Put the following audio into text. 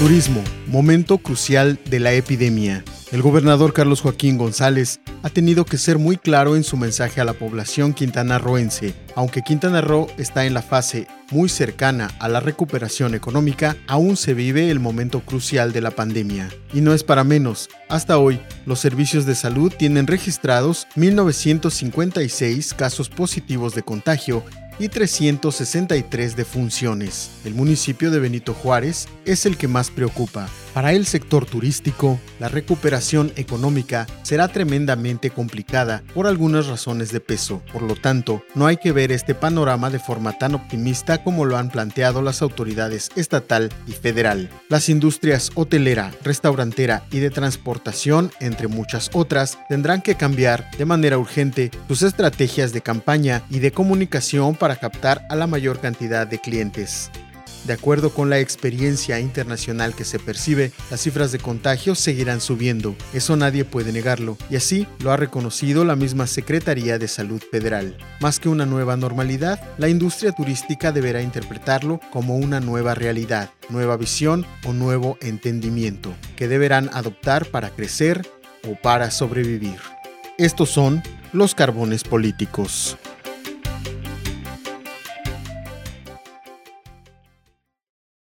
Turismo, momento crucial de la epidemia. El gobernador Carlos Joaquín González ha tenido que ser muy claro en su mensaje a la población quintanarroense. Aunque Quintana Roo está en la fase muy cercana a la recuperación económica, aún se vive el momento crucial de la pandemia. Y no es para menos. Hasta hoy, los servicios de salud tienen registrados 1.956 casos positivos de contagio y 363 defunciones. El municipio de Benito Juárez es el que más preocupa. Para el sector turístico, la recuperación económica será tremendamente complicada por algunas razones de peso. Por lo tanto, no hay que ver este panorama de forma tan optimista como lo han planteado las autoridades estatal y federal. Las industrias hotelera, restaurantera y de transportación, entre muchas otras, tendrán que cambiar de manera urgente sus estrategias de campaña y de comunicación para captar a la mayor cantidad de clientes. De acuerdo con la experiencia internacional que se percibe, las cifras de contagios seguirán subiendo. Eso nadie puede negarlo, y así lo ha reconocido la misma Secretaría de Salud Federal. Más que una nueva normalidad, la industria turística deberá interpretarlo como una nueva realidad, nueva visión o nuevo entendimiento, que deberán adoptar para crecer o para sobrevivir. Estos son los carbones políticos.